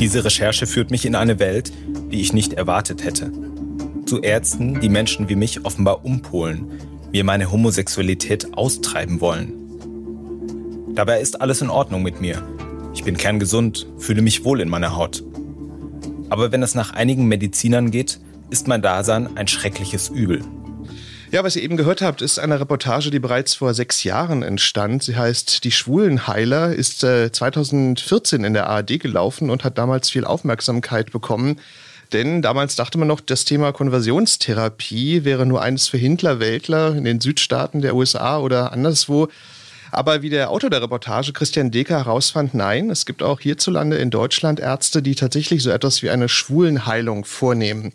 Diese Recherche führt mich in eine Welt, die ich nicht erwartet hätte. Zu Ärzten, die Menschen wie mich offenbar umpolen, mir meine Homosexualität austreiben wollen. Dabei ist alles in Ordnung mit mir. Ich bin kerngesund, fühle mich wohl in meiner Haut. Aber wenn es nach einigen Medizinern geht, ist mein Dasein ein schreckliches Übel. Ja, was ihr eben gehört habt, ist eine Reportage, die bereits vor sechs Jahren entstand. Sie heißt Die Schwulenheiler, ist äh, 2014 in der ARD gelaufen und hat damals viel Aufmerksamkeit bekommen. Denn damals dachte man noch, das Thema Konversionstherapie wäre nur eines für Hindler-Weltler in den Südstaaten der USA oder anderswo. Aber wie der Autor der Reportage Christian Decker herausfand, nein, es gibt auch hierzulande in Deutschland Ärzte, die tatsächlich so etwas wie eine Schwulenheilung vornehmen.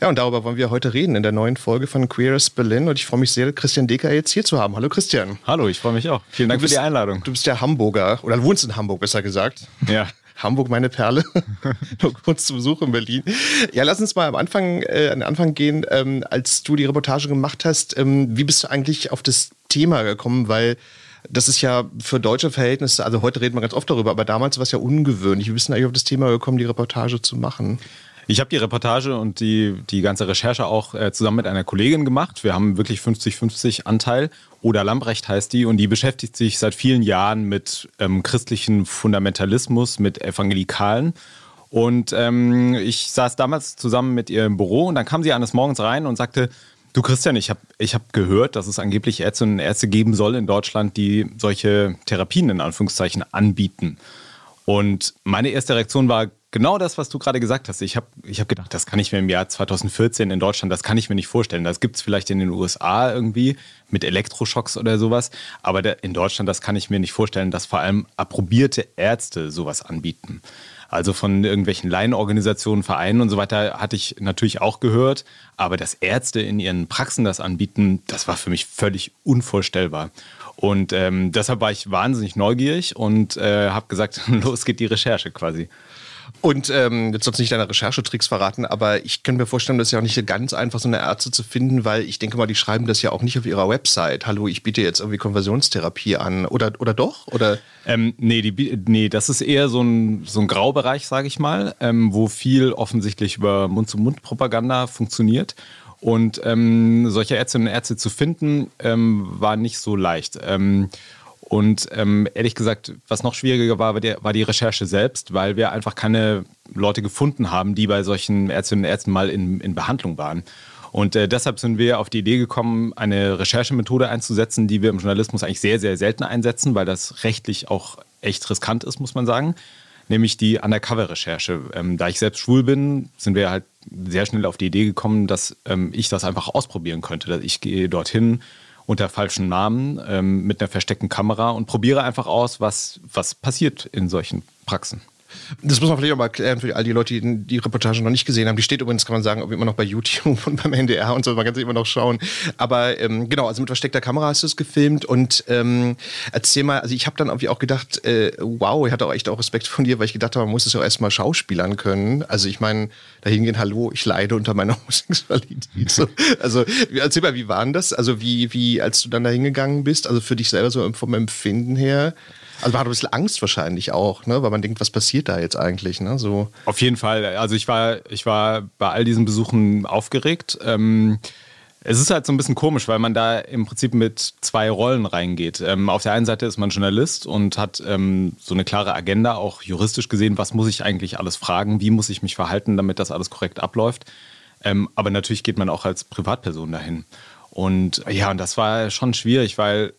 Ja, und darüber wollen wir heute reden in der neuen Folge von Queers Berlin. Und ich freue mich sehr, Christian Decker jetzt hier zu haben. Hallo Christian. Hallo, ich freue mich auch. Vielen Dank bist, für die Einladung. Du bist ja Hamburger oder wohnst in Hamburg, besser gesagt. Ja. Hamburg, meine Perle. Nur kurz zu Besuch in Berlin. Ja, lass uns mal am Anfang, äh, an den Anfang gehen. Ähm, als du die Reportage gemacht hast, ähm, wie bist du eigentlich auf das Thema gekommen? Weil das ist ja für deutsche Verhältnisse, also heute reden wir ganz oft darüber, aber damals war es ja ungewöhnlich. Wie bist du eigentlich auf das Thema gekommen, die Reportage zu machen? Ich habe die Reportage und die, die ganze Recherche auch äh, zusammen mit einer Kollegin gemacht. Wir haben wirklich 50-50 Anteil. Oda Lambrecht heißt die und die beschäftigt sich seit vielen Jahren mit ähm, christlichen Fundamentalismus, mit Evangelikalen. Und ähm, ich saß damals zusammen mit ihr im Büro und dann kam sie eines Morgens rein und sagte, Du Christian, ich habe ich hab gehört, dass es angeblich Ärztinnen und Ärzte geben soll in Deutschland, die solche Therapien in Anführungszeichen anbieten. Und meine erste Reaktion war genau das, was du gerade gesagt hast. Ich habe ich hab gedacht, das kann ich mir im Jahr 2014 in Deutschland, das kann ich mir nicht vorstellen. Das gibt es vielleicht in den USA irgendwie mit Elektroschocks oder sowas. Aber in Deutschland, das kann ich mir nicht vorstellen, dass vor allem approbierte Ärzte sowas anbieten. Also von irgendwelchen Laienorganisationen, Vereinen und so weiter hatte ich natürlich auch gehört. Aber dass Ärzte in ihren Praxen das anbieten, das war für mich völlig unvorstellbar. Und ähm, deshalb war ich wahnsinnig neugierig und äh, habe gesagt, los geht die Recherche quasi. Und ähm, jetzt sollst du nicht deine Recherchetricks verraten, aber ich kann mir vorstellen, das ist ja auch nicht ganz einfach, so eine Ärzte zu finden, weil ich denke mal, die schreiben das ja auch nicht auf ihrer Website. Hallo, ich biete jetzt irgendwie Konversionstherapie an. Oder, oder doch? Oder? Ähm, nee, die, nee, das ist eher so ein, so ein Graubereich, sage ich mal, ähm, wo viel offensichtlich über Mund-zu-Mund-Propaganda funktioniert. Und ähm, solche Ärztinnen und Ärzte zu finden, ähm, war nicht so leicht. Ähm, und ähm, ehrlich gesagt, was noch schwieriger war, war die, war die, Recherche selbst, weil wir einfach keine Leute gefunden haben, die bei solchen Ärztinnen und Ärzten mal in, in Behandlung waren. Und äh, deshalb sind wir auf die Idee gekommen, eine Recherchemethode einzusetzen, die wir im Journalismus eigentlich sehr, sehr selten einsetzen, weil das rechtlich auch echt riskant ist, muss man sagen. Nämlich die Undercover-Recherche. Ähm, da ich selbst schwul bin, sind wir halt sehr schnell auf die Idee gekommen, dass ähm, ich das einfach ausprobieren könnte. Ich gehe dorthin, unter falschen Namen ähm, mit einer versteckten Kamera und probiere einfach aus, was, was passiert in solchen Praxen. Das muss man vielleicht auch mal erklären für all die Leute, die die Reportage noch nicht gesehen haben. Die steht übrigens, kann man sagen, immer noch bei YouTube und beim NDR und so. Man kann sie immer noch schauen. Aber ähm, genau, also mit versteckter Kamera hast du es gefilmt. Und ähm, erzähl mal, also ich habe dann irgendwie auch gedacht, äh, wow, ich hatte auch echt auch Respekt von dir, weil ich gedacht habe, man muss es ja auch erstmal schauspielern können. Also ich meine, da hingehen, hallo, ich leide unter meiner Homosexualität. So, also erzähl mal, wie war denn das? Also wie, wie, als du dann da hingegangen bist, also für dich selber so vom Empfinden her, also man hat ein bisschen Angst wahrscheinlich auch, ne? weil man denkt, was passiert da jetzt eigentlich? Ne? So. Auf jeden Fall. Also ich war, ich war bei all diesen Besuchen aufgeregt. Ähm, es ist halt so ein bisschen komisch, weil man da im Prinzip mit zwei Rollen reingeht. Ähm, auf der einen Seite ist man Journalist und hat ähm, so eine klare Agenda, auch juristisch gesehen, was muss ich eigentlich alles fragen, wie muss ich mich verhalten, damit das alles korrekt abläuft. Ähm, aber natürlich geht man auch als Privatperson dahin. Und ja, und das war schon schwierig, weil.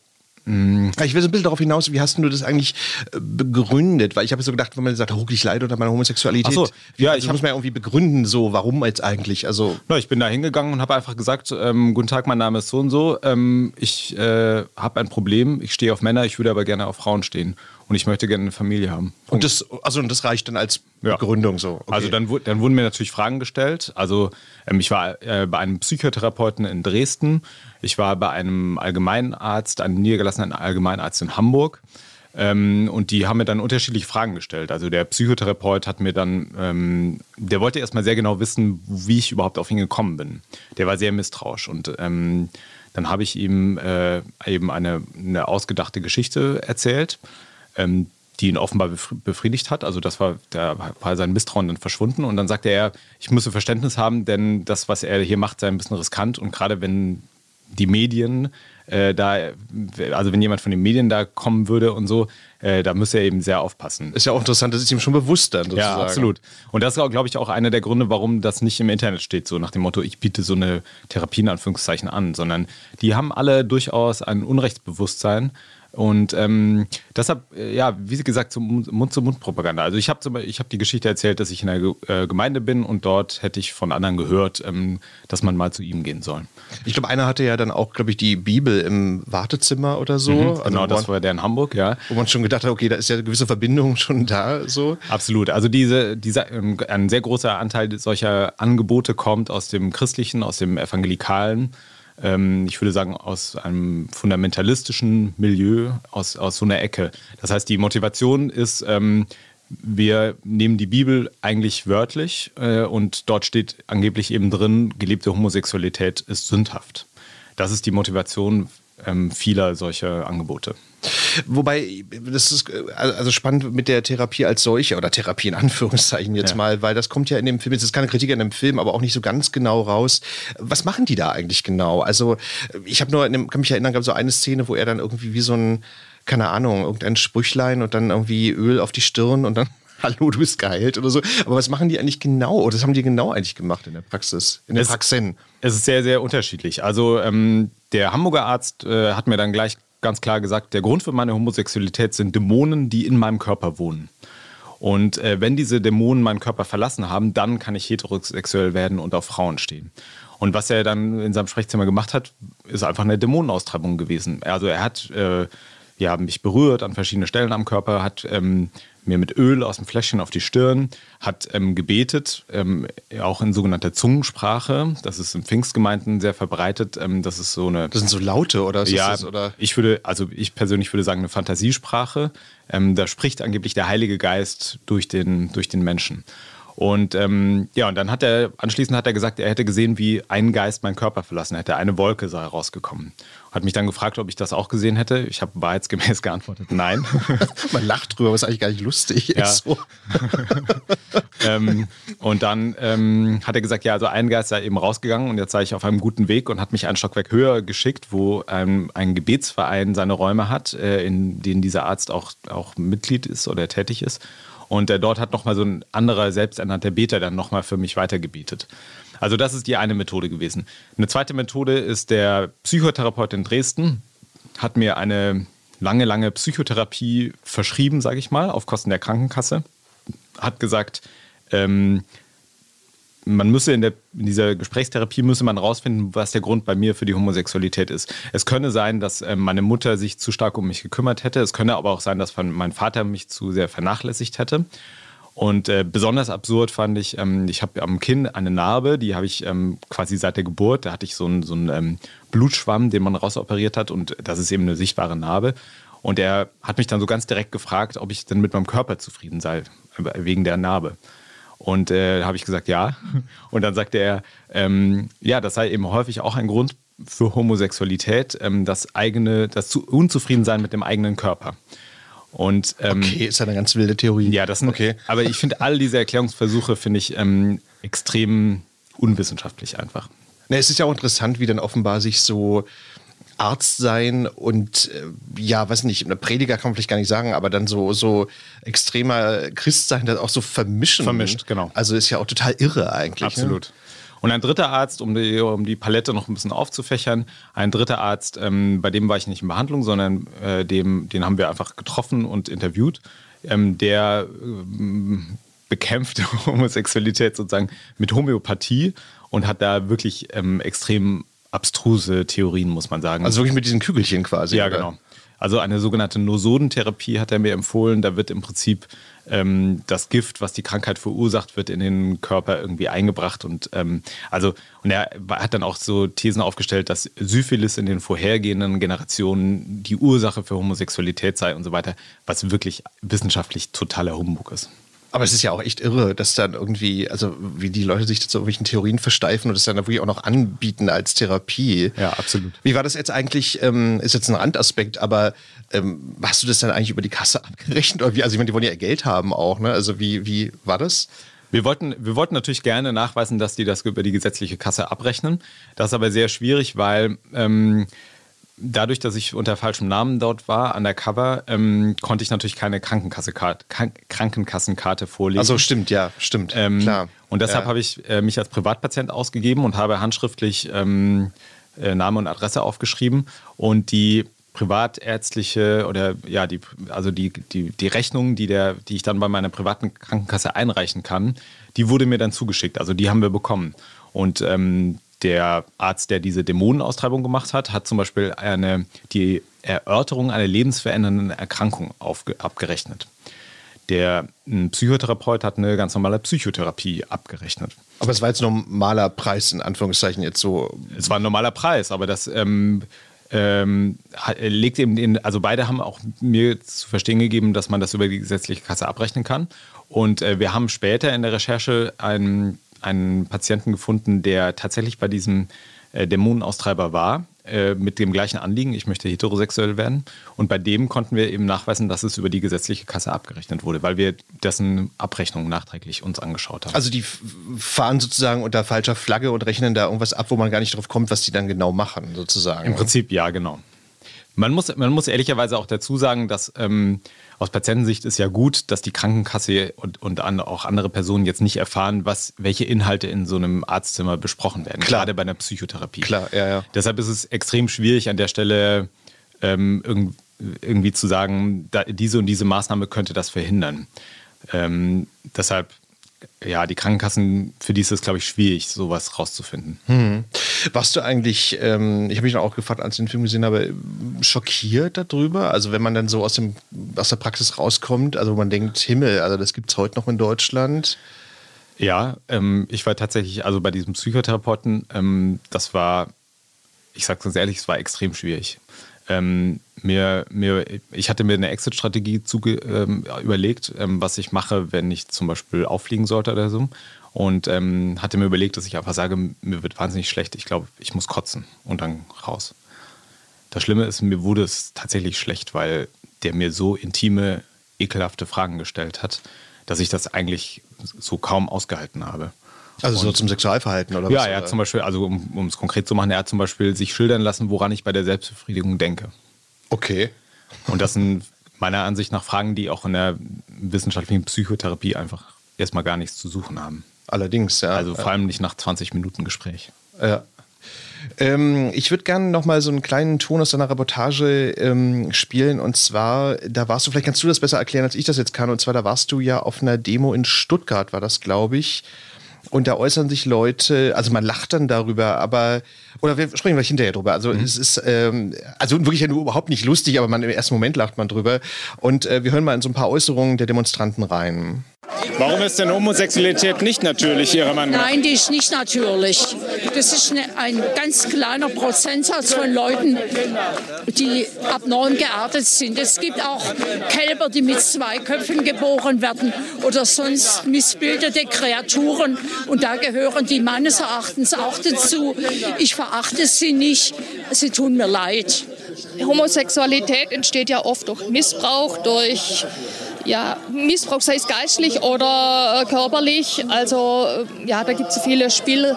Ich will so ein bisschen darauf hinaus, wie hast du das eigentlich äh, begründet? Weil ich habe so gedacht, wenn man sagt, oh, ich leide unter meiner Homosexualität, so, ja, also ich muss man ja irgendwie begründen, so, warum jetzt eigentlich? Also Na, ich bin da hingegangen und habe einfach gesagt, ähm, guten Tag, mein Name ist so und so, ähm, ich äh, habe ein Problem, ich stehe auf Männer, ich würde aber gerne auf Frauen stehen. Und ich möchte gerne eine Familie haben. Und das, also das reicht dann als ja. Begründung so. Okay. Also dann, dann wurden mir natürlich Fragen gestellt. Also ähm, ich war äh, bei einem Psychotherapeuten in Dresden, ich war bei einem Allgemeinarzt, einem niedergelassenen Allgemeinarzt in Hamburg. Ähm, und die haben mir dann unterschiedliche Fragen gestellt. Also der Psychotherapeut hat mir dann, ähm, der wollte erstmal sehr genau wissen, wie ich überhaupt auf ihn gekommen bin. Der war sehr misstrauisch und ähm, dann habe ich ihm äh, eben eine, eine, ausgedachte Geschichte erzählt, ähm, die ihn offenbar befriedigt hat. Also das war, da war sein Misstrauen dann verschwunden. Und dann sagte er, ich müsse Verständnis haben, denn das, was er hier macht, sei ein bisschen riskant. Und gerade wenn die Medien äh, da, also wenn jemand von den Medien da kommen würde und so, äh, da müsste er eben sehr aufpassen. Ist ja auch interessant, das ist ihm schon bewusst dann sozusagen. Ja, absolut. Und das ist, glaube ich, auch einer der Gründe, warum das nicht im Internet steht, so nach dem Motto, ich biete so eine Therapie in Anführungszeichen an, sondern die haben alle durchaus ein Unrechtsbewusstsein und ähm, deshalb, äh, ja, wie gesagt, zum Mund-zu-Mund-Propaganda. Also ich habe ich hab die Geschichte erzählt, dass ich in der äh, Gemeinde bin und dort hätte ich von anderen gehört, ähm, dass man mal zu ihm gehen soll. Ich glaube, einer hatte ja dann auch, glaube ich, die Bibel im Wartezimmer oder so. Mhm, also genau, das war der in Hamburg, ja. Wo man schon gedacht hat, okay, da ist ja eine gewisse Verbindung schon da. So. Absolut. Also diese, diese, ähm, ein sehr großer Anteil solcher Angebote kommt aus dem Christlichen, aus dem Evangelikalen ich würde sagen, aus einem fundamentalistischen Milieu, aus, aus so einer Ecke. Das heißt, die Motivation ist, ähm, wir nehmen die Bibel eigentlich wörtlich äh, und dort steht angeblich eben drin, gelebte Homosexualität ist sündhaft. Das ist die Motivation ähm, vieler solcher Angebote. Wobei, das ist äh, also spannend mit der Therapie als solche oder Therapie in Anführungszeichen jetzt ja. mal, weil das kommt ja in dem Film, es ist keine Kritik an dem Film, aber auch nicht so ganz genau raus. Was machen die da eigentlich genau? Also, ich habe nur, dem, kann mich erinnern, gab so eine Szene, wo er dann irgendwie wie so ein, keine Ahnung, irgendein Sprüchlein und dann irgendwie Öl auf die Stirn und dann hallo, du bist geheilt oder so. Aber was machen die eigentlich genau? Oder was haben die genau eigentlich gemacht in der Praxis? In der es, Praxen? Es ist sehr, sehr unterschiedlich. Also ähm, der Hamburger Arzt äh, hat mir dann gleich ganz klar gesagt, der Grund für meine Homosexualität sind Dämonen, die in meinem Körper wohnen. Und äh, wenn diese Dämonen meinen Körper verlassen haben, dann kann ich heterosexuell werden und auf Frauen stehen. Und was er dann in seinem Sprechzimmer gemacht hat, ist einfach eine Dämonenaustreibung gewesen. Also er hat äh, ja, mich berührt an verschiedenen Stellen am Körper, hat ähm, mir mit Öl aus dem Fläschchen auf die Stirn, hat ähm, gebetet, ähm, auch in sogenannter Zungensprache. Das ist in Pfingstgemeinden sehr verbreitet. Ähm, das ist so eine. Das sind so Laute oder? ja, das, oder? ich würde, also ich persönlich würde sagen, eine Fantasiesprache. Ähm, da spricht angeblich der Heilige Geist durch den, durch den Menschen. Und ähm, ja, und dann hat er, anschließend hat er gesagt, er hätte gesehen, wie ein Geist meinen Körper verlassen hätte. Eine Wolke sei rausgekommen. Hat mich dann gefragt, ob ich das auch gesehen hätte. Ich habe wahrheitsgemäß geantwortet, nein. Man lacht drüber, was eigentlich gar nicht lustig ja. ist. So. ähm, und dann ähm, hat er gesagt, ja, also ein Geist sei eben rausgegangen und jetzt sei ich auf einem guten Weg und hat mich einen Stockwerk höher geschickt, wo ein, ein Gebetsverein seine Räume hat, äh, in denen dieser Arzt auch, auch Mitglied ist oder tätig ist. Und äh, dort hat nochmal so ein anderer selbsternannter Beter dann nochmal für mich weitergebietet. Also das ist die eine Methode gewesen. Eine zweite Methode ist der Psychotherapeut in Dresden, hat mir eine lange, lange Psychotherapie verschrieben, sage ich mal, auf Kosten der Krankenkasse. Hat gesagt, ähm, man müsse in, der, in dieser Gesprächstherapie müsse man rausfinden, was der Grund bei mir für die Homosexualität ist. Es könne sein, dass äh, meine Mutter sich zu stark um mich gekümmert hätte. Es könne aber auch sein, dass mein Vater mich zu sehr vernachlässigt hätte. Und äh, besonders absurd fand ich, ähm, ich habe am Kinn eine Narbe, die habe ich ähm, quasi seit der Geburt. Da hatte ich so einen so ähm, Blutschwamm, den man rausoperiert hat und das ist eben eine sichtbare Narbe. Und er hat mich dann so ganz direkt gefragt, ob ich denn mit meinem Körper zufrieden sei, äh, wegen der Narbe. Und äh, habe ich gesagt, ja. Und dann sagte er, ähm, ja, das sei eben häufig auch ein Grund für Homosexualität, ähm, das eigene, das Unzufriedensein mit dem eigenen Körper. Und, ähm, okay, ist ja eine ganz wilde Theorie. Ja, das sind, okay. Aber ich finde all diese Erklärungsversuche finde ich ähm, extrem unwissenschaftlich einfach. Na, es ist ja auch interessant, wie dann offenbar sich so Arzt sein und äh, ja, weiß nicht, eine Prediger kann man vielleicht gar nicht sagen, aber dann so, so extremer Christ sein, das auch so vermischen. Vermischt, genau. Also ist ja auch total irre eigentlich. Ne? Absolut. Ne? Und ein dritter Arzt, um die, um die Palette noch ein bisschen aufzufächern, ein dritter Arzt, ähm, bei dem war ich nicht in Behandlung, sondern äh, dem, den haben wir einfach getroffen und interviewt, ähm, der ähm, bekämpft Homosexualität sozusagen mit Homöopathie und hat da wirklich ähm, extrem abstruse Theorien, muss man sagen. Also wirklich mit diesen Kügelchen quasi. Ja, oder? genau. Also eine sogenannte Nosodentherapie hat er mir empfohlen. Da wird im Prinzip ähm, das Gift, was die Krankheit verursacht, wird in den Körper irgendwie eingebracht. Und ähm, also, und er hat dann auch so Thesen aufgestellt, dass Syphilis in den vorhergehenden Generationen die Ursache für Homosexualität sei und so weiter, was wirklich wissenschaftlich totaler Humbug ist. Aber es ist ja auch echt irre, dass dann irgendwie, also wie die Leute sich zu irgendwelchen Theorien versteifen und das dann wirklich auch noch anbieten als Therapie. Ja, absolut. Wie war das jetzt eigentlich, ähm, ist jetzt ein Randaspekt, aber ähm, hast du das dann eigentlich über die Kasse abgerechnet? Oder wie? Also ich meine, die wollen ja Geld haben auch, ne? Also wie, wie war das? Wir wollten, wir wollten natürlich gerne nachweisen, dass die das über die gesetzliche Kasse abrechnen. Das ist aber sehr schwierig, weil ähm, dadurch, dass ich unter falschem Namen dort war, undercover, ähm, konnte ich natürlich keine Krankenkasse Krankenkassenkarte vorlegen. Also stimmt, ja, stimmt, ähm, klar. Und deshalb ja. habe ich äh, mich als Privatpatient ausgegeben und habe handschriftlich ähm, äh, Name und Adresse aufgeschrieben und die privatärztliche oder ja, die, also die, die, die Rechnung, die, der, die ich dann bei meiner privaten Krankenkasse einreichen kann, die wurde mir dann zugeschickt. Also die haben wir bekommen. Und ähm, der Arzt, der diese Dämonenaustreibung gemacht hat, hat zum Beispiel eine, die Erörterung einer lebensverändernden Erkrankung aufge, abgerechnet. Der Psychotherapeut hat eine ganz normale Psychotherapie abgerechnet. Aber es war jetzt normaler Preis, in Anführungszeichen jetzt so. Es war ein normaler Preis, aber das ähm, ähm, legt eben den, also beide haben auch mir zu verstehen gegeben, dass man das über die gesetzliche Kasse abrechnen kann. Und äh, wir haben später in der Recherche einen einen Patienten gefunden, der tatsächlich bei diesem äh, Dämonenaustreiber war, äh, mit dem gleichen Anliegen, ich möchte heterosexuell werden. Und bei dem konnten wir eben nachweisen, dass es über die gesetzliche Kasse abgerechnet wurde, weil wir dessen Abrechnung nachträglich uns angeschaut haben. Also die fahren sozusagen unter falscher Flagge und rechnen da irgendwas ab, wo man gar nicht drauf kommt, was die dann genau machen, sozusagen. Im Prinzip ja, genau. Man muss, man muss ehrlicherweise auch dazu sagen, dass ähm, aus Patientensicht ist ja gut, dass die Krankenkasse und, und an, auch andere Personen jetzt nicht erfahren, was, welche Inhalte in so einem Arztzimmer besprochen werden, Klar. gerade bei einer Psychotherapie. Klar, ja, ja. Deshalb ist es extrem schwierig an der Stelle ähm, irgendwie, irgendwie zu sagen, diese und diese Maßnahme könnte das verhindern. Ähm, deshalb ja, die Krankenkassen, für die ist es, glaube ich, schwierig, sowas rauszufinden. Hm. Warst du eigentlich, ähm, ich habe mich dann auch gefragt, als ich den Film gesehen habe, schockiert darüber? Also wenn man dann so aus, dem, aus der Praxis rauskommt, also man denkt, Himmel, also das gibt es heute noch in Deutschland. Ja, ähm, ich war tatsächlich, also bei diesem Psychotherapeuten, ähm, das war, ich sage ganz ehrlich, es war extrem schwierig. Ähm, mir, mir, ich hatte mir eine Exit-Strategie ähm, überlegt, ähm, was ich mache, wenn ich zum Beispiel auffliegen sollte oder so. Und ähm, hatte mir überlegt, dass ich einfach sage, mir wird wahnsinnig schlecht, ich glaube, ich muss kotzen und dann raus. Das Schlimme ist, mir wurde es tatsächlich schlecht, weil der mir so intime, ekelhafte Fragen gestellt hat, dass ich das eigentlich so kaum ausgehalten habe. Also so zum Sexualverhalten oder ja, was? Ja, er hat zum Beispiel, also um, es konkret zu machen, er hat zum Beispiel sich schildern lassen, woran ich bei der Selbstbefriedigung denke. Okay. Und das sind meiner Ansicht nach Fragen, die auch in der wissenschaftlichen Psychotherapie einfach erstmal gar nichts zu suchen haben. Allerdings, ja. Also vor allem nicht nach 20 Minuten Gespräch. Ja. Ähm, ich würde gerne noch mal so einen kleinen Ton aus deiner Reportage ähm, spielen. Und zwar, da warst du, vielleicht kannst du das besser erklären, als ich das jetzt kann. Und zwar, da warst du ja auf einer Demo in Stuttgart, war das, glaube ich. Und da äußern sich Leute, also man lacht dann darüber, aber, oder wir sprechen gleich hinterher drüber. Also es ist, ähm, also wirklich ja nur überhaupt nicht lustig, aber man, im ersten Moment lacht man drüber. Und äh, wir hören mal in so ein paar Äußerungen der Demonstranten rein. Warum ist denn Homosexualität nicht natürlich, Ihrer Meinung nach? Nein, die ist nicht natürlich. Das ist eine, ein ganz kleiner Prozentsatz von Leuten, die abnorm geartet sind. Es gibt auch Kälber, die mit zwei Köpfen geboren werden oder sonst missbildete Kreaturen. Und da gehören die meines Erachtens auch dazu. Ich verachte sie nicht. Sie tun mir leid. Homosexualität entsteht ja oft durch Missbrauch, durch ja, Missbrauch, sei es geistlich oder äh, körperlich. Also äh, ja, da gibt es viele Spiel.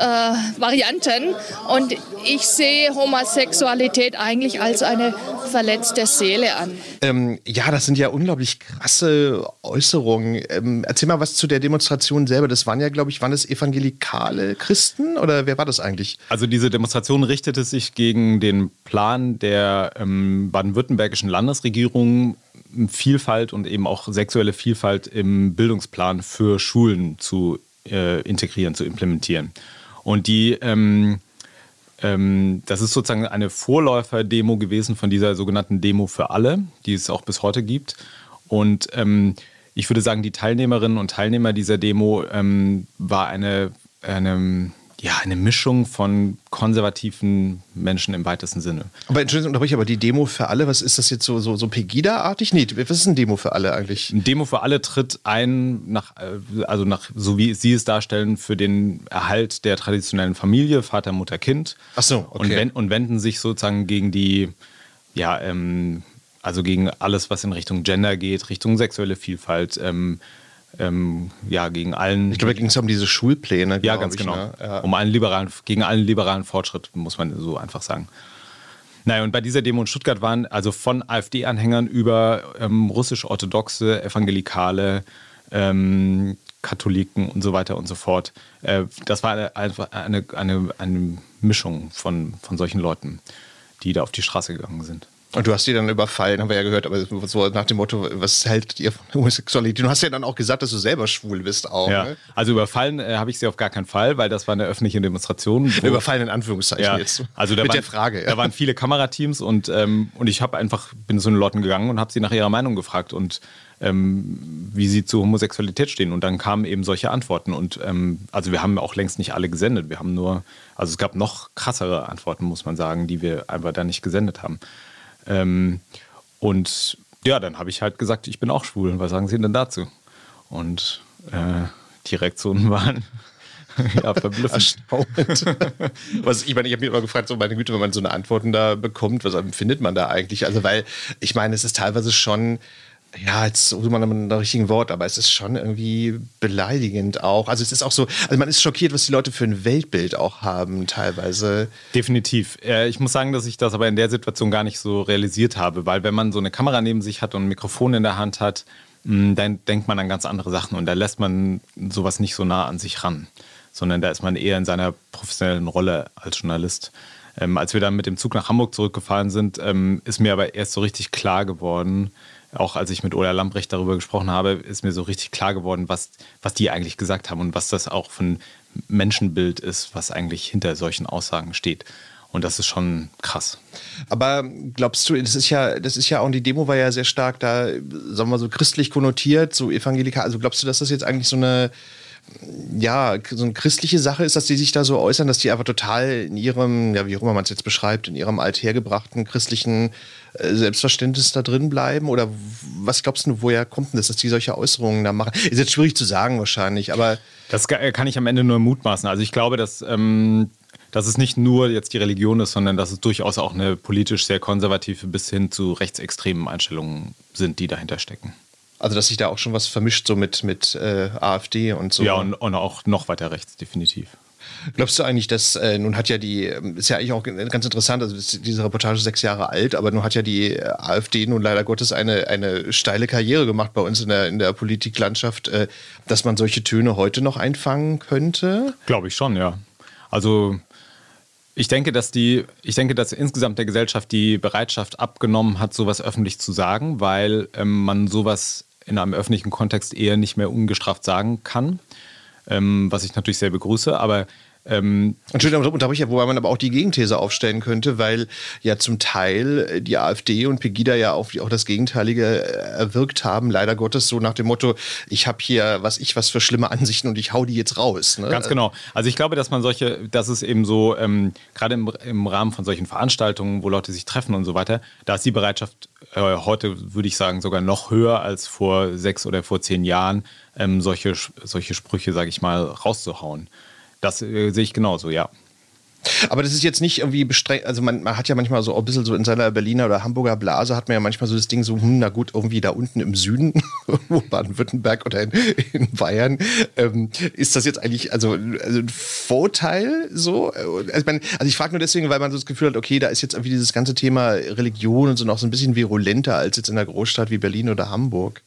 Äh, Varianten und ich sehe Homosexualität eigentlich als eine verletzte Seele an. Ähm, ja, das sind ja unglaublich krasse Äußerungen. Ähm, erzähl mal was zu der Demonstration selber. Das waren ja, glaube ich, waren es evangelikale Christen oder wer war das eigentlich? Also diese Demonstration richtete sich gegen den Plan der ähm, baden-württembergischen Landesregierung, Vielfalt und eben auch sexuelle Vielfalt im Bildungsplan für Schulen zu äh, integrieren, zu implementieren. Und die ähm, ähm, das ist sozusagen eine Vorläufer-Demo gewesen von dieser sogenannten Demo für alle, die es auch bis heute gibt. Und ähm, ich würde sagen, die Teilnehmerinnen und Teilnehmer dieser Demo ähm, war eine, eine ja, eine Mischung von konservativen Menschen im weitesten Sinne. Aber Entschuldigung, unterbreche, aber die Demo für alle, was ist das jetzt so, so, so Pegida-artig? Nee, was ist ein Demo für alle eigentlich? Ein Demo für alle tritt ein, nach, äh, also nach, so wie Sie es darstellen, für den Erhalt der traditionellen Familie, Vater, Mutter, Kind. Ach so, okay. Und, wend, und wenden sich sozusagen gegen die, ja, ähm, also gegen alles, was in Richtung Gender geht, Richtung sexuelle Vielfalt, ähm, ähm, ja, gegen allen. Ich glaube, da ging es um diese Schulpläne. Ja, ganz ich, genau. Ne? Ja. Um einen liberalen, gegen allen liberalen Fortschritt, muss man so einfach sagen. Naja, und bei dieser Demo in Stuttgart waren also von AfD-Anhängern über ähm, russisch-orthodoxe, evangelikale, ähm, Katholiken und so weiter und so fort. Äh, das war einfach eine, eine, eine Mischung von, von solchen Leuten, die da auf die Straße gegangen sind. Und du hast die dann überfallen, haben wir ja gehört, aber so nach dem Motto, was hält ihr von Homosexualität? Du hast ja dann auch gesagt, dass du selber schwul bist auch. Ja. Ne? Also überfallen äh, habe ich sie auf gar keinen Fall, weil das war eine öffentliche Demonstration. Überfallen in Anführungszeichen ja. jetzt. Also Mit war, der Frage. Ja. Da waren viele Kamerateams und, ähm, und ich habe einfach, bin zu den Leuten gegangen und habe sie nach ihrer Meinung gefragt und ähm, wie sie zu Homosexualität stehen. Und dann kamen eben solche Antworten. Und ähm, also wir haben auch längst nicht alle gesendet. Wir haben nur, also es gab noch krassere Antworten, muss man sagen, die wir einfach da nicht gesendet haben. Ähm, und ja, dann habe ich halt gesagt, ich bin auch schwul. Was sagen Sie denn dazu? Und äh, die Reaktionen waren ja, verblüffend. was, ich meine, ich habe mich immer gefragt, so meine Güte, wenn man so eine Antworten da bekommt, was empfindet man da eigentlich? Also, weil ich meine, es ist teilweise schon ja, jetzt sucht man das richtigen Wort, aber es ist schon irgendwie beleidigend auch. Also es ist auch so, also man ist schockiert, was die Leute für ein Weltbild auch haben teilweise. Definitiv. Ich muss sagen, dass ich das aber in der Situation gar nicht so realisiert habe, weil wenn man so eine Kamera neben sich hat und ein Mikrofon in der Hand hat, hm, dann denkt man an ganz andere Sachen und da lässt man sowas nicht so nah an sich ran, sondern da ist man eher in seiner professionellen Rolle als Journalist. Ähm, als wir dann mit dem Zug nach Hamburg zurückgefahren sind, ähm, ist mir aber erst so richtig klar geworden, auch als ich mit Ola Lambrecht darüber gesprochen habe, ist mir so richtig klar geworden, was, was die eigentlich gesagt haben und was das auch für ein Menschenbild ist, was eigentlich hinter solchen Aussagen steht. Und das ist schon krass. Aber glaubst du, das ist ja, das ist ja auch, die Demo war ja sehr stark da, sagen wir mal so christlich konnotiert, so evangelikal. Also glaubst du, dass das jetzt eigentlich so eine, ja, so eine christliche Sache ist, dass die sich da so äußern, dass die einfach total in ihrem, ja, wie auch immer man es jetzt beschreibt, in ihrem althergebrachten christlichen äh, Selbstverständnis da drin bleiben? Oder was glaubst du, woher kommt denn das, dass die solche Äußerungen da machen? Ist jetzt schwierig zu sagen wahrscheinlich, aber. Das kann ich am Ende nur mutmaßen. Also ich glaube, dass. Ähm dass es nicht nur jetzt die Religion ist, sondern dass es durchaus auch eine politisch sehr konservative bis hin zu rechtsextremen Einstellungen sind, die dahinter stecken. Also, dass sich da auch schon was vermischt, so mit, mit äh, AfD und so. Ja, und, und, auch noch weiter rechts, definitiv. Glaubst du eigentlich, dass, äh, nun hat ja die, ähm, ist ja eigentlich auch ganz interessant, also diese Reportage ist sechs Jahre alt, aber nun hat ja die äh, AfD nun leider Gottes eine, eine steile Karriere gemacht bei uns in der, in der Politiklandschaft, äh, dass man solche Töne heute noch einfangen könnte? Glaube ich schon, ja. Also ich denke, dass die, ich denke, dass insgesamt der Gesellschaft die Bereitschaft abgenommen hat, sowas öffentlich zu sagen, weil ähm, man sowas in einem öffentlichen Kontext eher nicht mehr ungestraft sagen kann, ähm, was ich natürlich sehr begrüße. Aber ähm, Entschuldigung, unterbreche, wobei man aber auch die Gegenthese aufstellen könnte, weil ja zum Teil die AfD und Pegida ja auch, auch das Gegenteilige erwirkt haben, leider Gottes, so nach dem Motto, ich habe hier was ich was für schlimme Ansichten und ich hau die jetzt raus. Ne? Ganz genau. Also ich glaube, dass man solche, das ist eben so, ähm, gerade im, im Rahmen von solchen Veranstaltungen, wo Leute sich treffen und so weiter, da ist die Bereitschaft äh, heute, würde ich sagen, sogar noch höher als vor sechs oder vor zehn Jahren, ähm, solche, solche Sprüche, sage ich mal, rauszuhauen. Das äh, sehe ich genauso, ja. Aber das ist jetzt nicht irgendwie bestrengt, also man, man, hat ja manchmal so ein bisschen so in seiner Berliner oder Hamburger Blase hat man ja manchmal so das Ding so, hm, na gut, irgendwie da unten im Süden, wo Baden-Württemberg oder in, in Bayern, ähm, ist das jetzt eigentlich also, also ein Vorteil so? Also, man, also ich frage nur deswegen, weil man so das Gefühl hat, okay, da ist jetzt irgendwie dieses ganze Thema Religion und so noch so ein bisschen virulenter als jetzt in einer Großstadt wie Berlin oder Hamburg.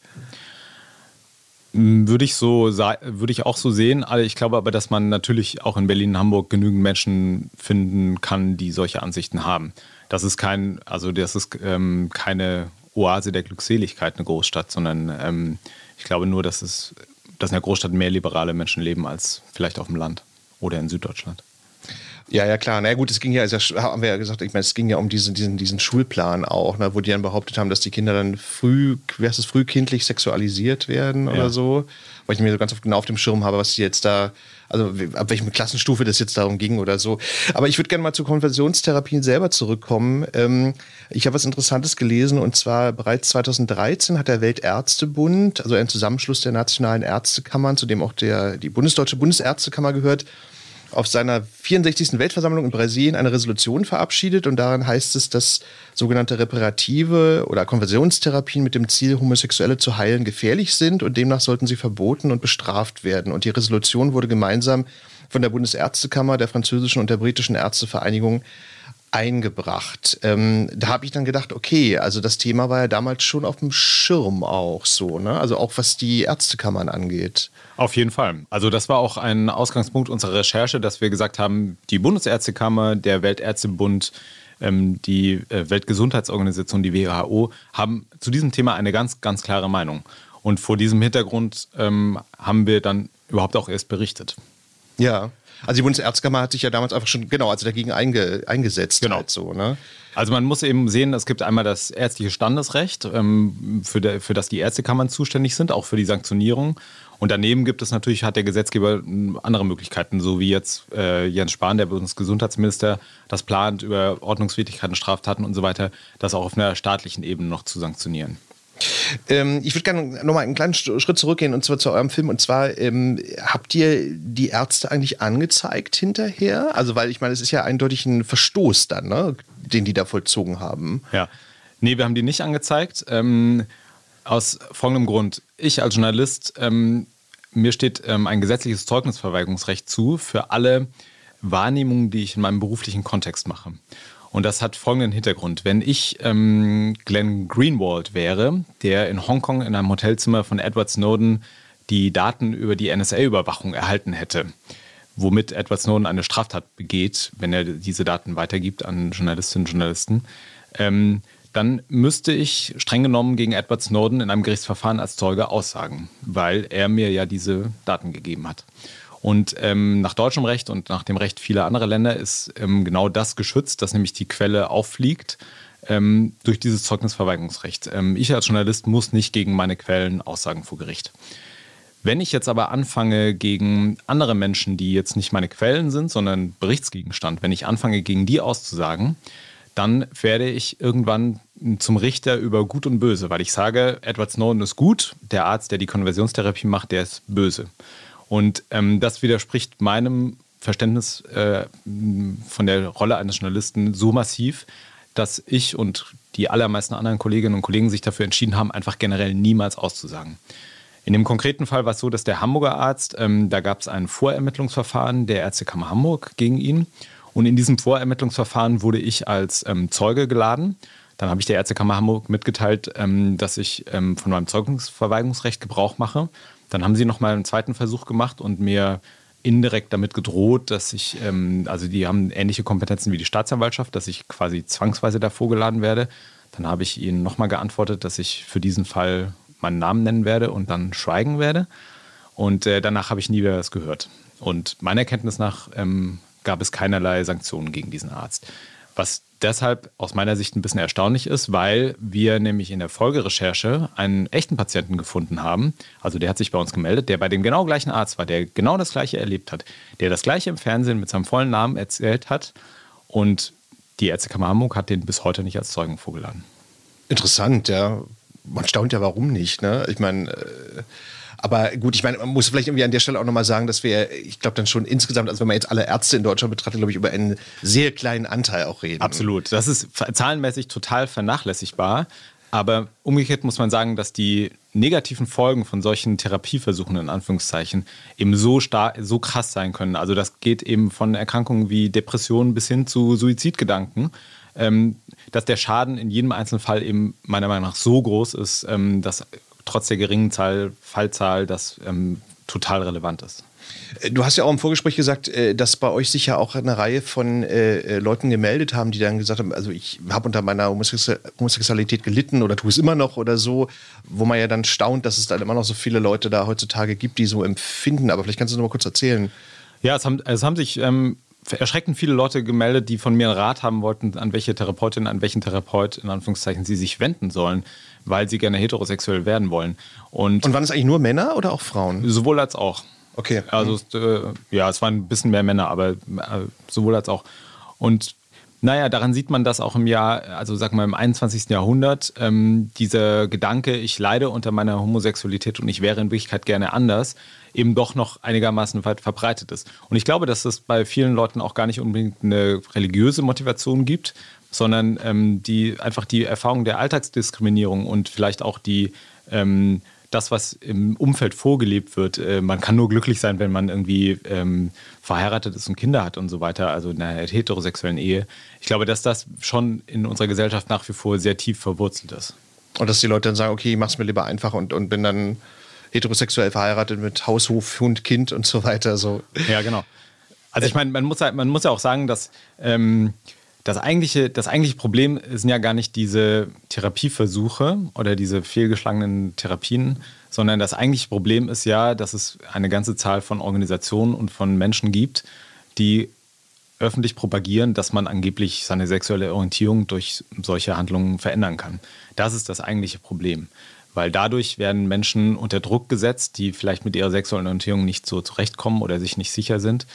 Würde ich so würde ich auch so sehen. Ich glaube aber, dass man natürlich auch in Berlin und Hamburg genügend Menschen finden kann, die solche Ansichten haben. Das ist kein, also das ist ähm, keine Oase der Glückseligkeit, eine Großstadt, sondern ähm, ich glaube nur, dass es, dass in der Großstadt mehr liberale Menschen leben als vielleicht auf dem Land oder in Süddeutschland. Ja, ja, klar. Na ja, gut, es ging ja, also haben wir ja gesagt, ich meine, es ging ja um diesen, diesen, diesen Schulplan auch, ne, wo die dann behauptet haben, dass die Kinder dann früh, wie heißt es, frühkindlich sexualisiert werden ja. oder so. Weil ich mir so ganz genau auf dem Schirm habe, was die jetzt da, also ab welchem Klassenstufe das jetzt darum ging oder so. Aber ich würde gerne mal zu Konversionstherapien selber zurückkommen. Ähm, ich habe was Interessantes gelesen und zwar bereits 2013 hat der Weltärztebund, also ein Zusammenschluss der nationalen Ärztekammern, zu dem auch der, die Bundesdeutsche Bundesärztekammer gehört, auf seiner 64. Weltversammlung in Brasilien eine Resolution verabschiedet und darin heißt es, dass sogenannte reparative oder Konversionstherapien mit dem Ziel, Homosexuelle zu heilen, gefährlich sind und demnach sollten sie verboten und bestraft werden. Und die Resolution wurde gemeinsam von der Bundesärztekammer, der französischen und der britischen Ärztevereinigung eingebracht. Ähm, da habe ich dann gedacht, okay, also das Thema war ja damals schon auf dem Schirm auch so, ne? Also auch was die Ärztekammern angeht. Auf jeden Fall. Also das war auch ein Ausgangspunkt unserer Recherche, dass wir gesagt haben, die Bundesärztekammer, der Weltärztebund, ähm, die äh, Weltgesundheitsorganisation, die WHO, haben zu diesem Thema eine ganz, ganz klare Meinung. Und vor diesem Hintergrund ähm, haben wir dann überhaupt auch erst berichtet. Ja. Also die Bundesärztekammer hat sich ja damals einfach schon, genau, also dagegen einge, eingesetzt. Genau. Halt so, ne? Also man muss eben sehen, es gibt einmal das ärztliche Standesrecht, ähm, für, der, für das die Ärztekammern zuständig sind, auch für die Sanktionierung. Und daneben gibt es natürlich, hat der Gesetzgeber andere Möglichkeiten, so wie jetzt äh, Jens Spahn, der Bundesgesundheitsminister, das plant, über Ordnungswidrigkeiten, Straftaten und so weiter, das auch auf einer staatlichen Ebene noch zu sanktionieren. Ähm, ich würde gerne nochmal einen kleinen Schritt zurückgehen und zwar zu eurem Film. Und zwar, ähm, habt ihr die Ärzte eigentlich angezeigt hinterher? Also, weil ich meine, es ist ja eindeutig ein Verstoß dann, ne, den die da vollzogen haben. Ja. Nee, wir haben die nicht angezeigt. Ähm, aus folgendem Grund. Ich als Journalist, ähm, mir steht ähm, ein gesetzliches Zeugnisverweigerungsrecht zu für alle Wahrnehmungen, die ich in meinem beruflichen Kontext mache. Und das hat folgenden Hintergrund. Wenn ich ähm, Glenn Greenwald wäre, der in Hongkong in einem Hotelzimmer von Edward Snowden die Daten über die NSA-Überwachung erhalten hätte, womit Edward Snowden eine Straftat begeht, wenn er diese Daten weitergibt an Journalistinnen und Journalisten, ähm, dann müsste ich streng genommen gegen Edward Snowden in einem Gerichtsverfahren als Zeuge aussagen, weil er mir ja diese Daten gegeben hat. Und ähm, nach deutschem Recht und nach dem Recht vieler anderer Länder ist ähm, genau das geschützt, dass nämlich die Quelle auffliegt ähm, durch dieses Zeugnisverweigerungsrecht. Ähm, ich als Journalist muss nicht gegen meine Quellen aussagen vor Gericht. Wenn ich jetzt aber anfange gegen andere Menschen, die jetzt nicht meine Quellen sind, sondern Berichtsgegenstand, wenn ich anfange gegen die auszusagen, dann werde ich irgendwann zum Richter über Gut und Böse, weil ich sage, Edward Snowden ist gut, der Arzt, der die Konversionstherapie macht, der ist böse. Und ähm, das widerspricht meinem Verständnis äh, von der Rolle eines Journalisten so massiv, dass ich und die allermeisten anderen Kolleginnen und Kollegen sich dafür entschieden haben, einfach generell niemals auszusagen. In dem konkreten Fall war es so, dass der Hamburger Arzt, ähm, da gab es ein Vorermittlungsverfahren der Ärztekammer Hamburg gegen ihn. Und in diesem Vorermittlungsverfahren wurde ich als ähm, Zeuge geladen. Dann habe ich der Ärztekammer Hamburg mitgeteilt, ähm, dass ich ähm, von meinem Zeugungsverweigerungsrecht Gebrauch mache. Dann haben sie nochmal einen zweiten Versuch gemacht und mir indirekt damit gedroht, dass ich, ähm, also die haben ähnliche Kompetenzen wie die Staatsanwaltschaft, dass ich quasi zwangsweise da vorgeladen werde. Dann habe ich ihnen nochmal geantwortet, dass ich für diesen Fall meinen Namen nennen werde und dann schweigen werde. Und äh, danach habe ich nie wieder was gehört. Und meiner Kenntnis nach ähm, gab es keinerlei Sanktionen gegen diesen Arzt. Was deshalb aus meiner Sicht ein bisschen erstaunlich ist, weil wir nämlich in der Folgerecherche einen echten Patienten gefunden haben. Also der hat sich bei uns gemeldet, der bei dem genau gleichen Arzt war, der genau das gleiche erlebt hat, der das gleiche im Fernsehen mit seinem vollen Namen erzählt hat. Und die Ärztekammer Hamburg hat den bis heute nicht als Zeugen vorgeladen. Interessant, ja. Man staunt ja, warum nicht. Ne? Ich meine, äh aber gut, ich meine, man muss vielleicht irgendwie an der Stelle auch nochmal sagen, dass wir, ich glaube, dann schon insgesamt, also wenn man jetzt alle Ärzte in Deutschland betrachtet, glaube ich, über einen sehr kleinen Anteil auch reden. Absolut. Das ist zahlenmäßig total vernachlässigbar. Aber umgekehrt muss man sagen, dass die negativen Folgen von solchen Therapieversuchen in Anführungszeichen eben so stark, so krass sein können. Also das geht eben von Erkrankungen wie Depressionen bis hin zu Suizidgedanken. Ähm, dass der Schaden in jedem einzelnen Fall eben meiner Meinung nach so groß ist, ähm, dass trotz der geringen Zahl, Fallzahl das ähm, total relevant ist. Du hast ja auch im Vorgespräch gesagt, äh, dass bei euch sich ja auch eine Reihe von äh, äh, Leuten gemeldet haben, die dann gesagt haben, also ich habe unter meiner Homosexualität gelitten oder tue es immer noch oder so, wo man ja dann staunt, dass es dann immer noch so viele Leute da heutzutage gibt, die so empfinden. Aber vielleicht kannst du noch mal kurz erzählen. Ja, es haben, es haben sich ähm, erschreckend viele Leute gemeldet, die von mir einen Rat haben wollten, an welche Therapeutin, an welchen Therapeut in Anführungszeichen sie sich wenden sollen, weil sie gerne heterosexuell werden wollen. Und, Und waren es eigentlich nur Männer oder auch Frauen? Sowohl als auch. Okay. Also äh, ja, es waren ein bisschen mehr Männer, aber äh, sowohl als auch. Und naja, daran sieht man, dass auch im Jahr, also sag mal im 21. Jahrhundert, ähm, dieser Gedanke, ich leide unter meiner Homosexualität und ich wäre in Wirklichkeit gerne anders, eben doch noch einigermaßen weit verbreitet ist. Und ich glaube, dass es bei vielen Leuten auch gar nicht unbedingt eine religiöse Motivation gibt, sondern ähm, die einfach die Erfahrung der Alltagsdiskriminierung und vielleicht auch die ähm, das, was im Umfeld vorgelebt wird. Äh, man kann nur glücklich sein, wenn man irgendwie ähm, verheiratet ist und Kinder hat und so weiter, also in einer heterosexuellen Ehe. Ich glaube, dass das schon in unserer Gesellschaft nach wie vor sehr tief verwurzelt ist. Und dass die Leute dann sagen, okay, ich mach's mir lieber einfach und, und bin dann heterosexuell verheiratet mit Haus, Hof, Hund, Kind und so weiter. So. Ja, genau. Also ich meine, man muss, man muss ja auch sagen, dass ähm, das eigentliche, das eigentliche Problem sind ja gar nicht diese Therapieversuche oder diese fehlgeschlagenen Therapien, sondern das eigentliche Problem ist ja, dass es eine ganze Zahl von Organisationen und von Menschen gibt, die öffentlich propagieren, dass man angeblich seine sexuelle Orientierung durch solche Handlungen verändern kann. Das ist das eigentliche Problem. Weil dadurch werden Menschen unter Druck gesetzt, die vielleicht mit ihrer sexuellen Orientierung nicht so zurechtkommen oder sich nicht sicher sind.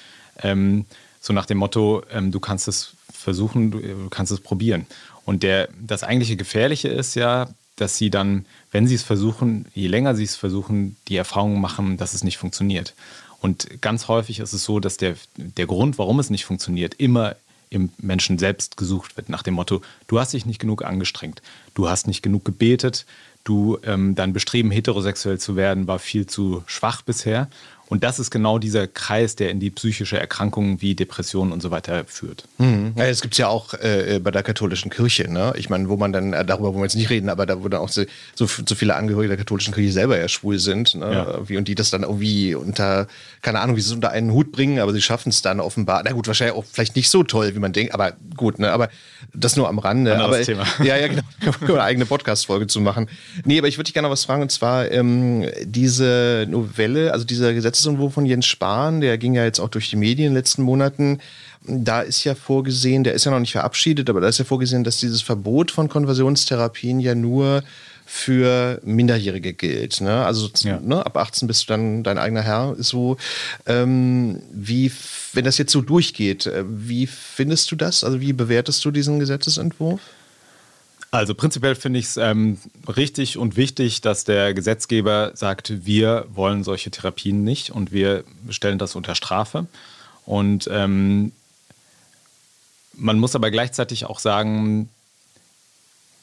Ähm, so nach dem Motto, ähm, du kannst es versuchen, du, du kannst es probieren. Und der, das eigentliche Gefährliche ist ja, dass sie dann, wenn sie es versuchen, je länger sie es versuchen, die Erfahrung machen, dass es nicht funktioniert. Und ganz häufig ist es so, dass der, der Grund, warum es nicht funktioniert, immer im Menschen selbst gesucht wird, nach dem Motto, du hast dich nicht genug angestrengt, du hast nicht genug gebetet, du ähm, dein Bestreben, heterosexuell zu werden, war viel zu schwach bisher. Und das ist genau dieser Kreis, der in die psychische Erkrankungen wie Depressionen und so weiter führt. Mhm. Ja, das gibt es ja auch äh, bei der katholischen Kirche. Ne? Ich meine, wo man dann, äh, darüber wollen wir jetzt nicht reden, aber da wo dann auch so, so, so viele Angehörige der katholischen Kirche selber ja schwul sind. Ne? Ja. Wie, und die das dann irgendwie unter, keine Ahnung, wie sie es unter einen Hut bringen, aber sie schaffen es dann offenbar. Na gut, wahrscheinlich auch vielleicht nicht so toll, wie man denkt, aber gut, ne? aber das nur am Rande. Anderes aber, Thema. Ja, ja, genau. eine eigene Podcast-Folge zu machen. Nee, aber ich würde dich gerne noch was fragen, und zwar ähm, diese Novelle, also dieser Gesetzesentwurf von Jens Spahn, der ging ja jetzt auch durch die Medien in den letzten Monaten. Da ist ja vorgesehen, der ist ja noch nicht verabschiedet, aber da ist ja vorgesehen, dass dieses Verbot von Konversionstherapien ja nur für Minderjährige gilt. Ne? Also ja. ne, ab 18 bist du dann dein eigener Herr. Ist so, ähm, wie, wenn das jetzt so durchgeht, äh, wie findest du das? Also wie bewertest du diesen Gesetzesentwurf? Also prinzipiell finde ich es ähm, richtig und wichtig, dass der Gesetzgeber sagt, wir wollen solche Therapien nicht und wir stellen das unter Strafe. Und ähm, man muss aber gleichzeitig auch sagen,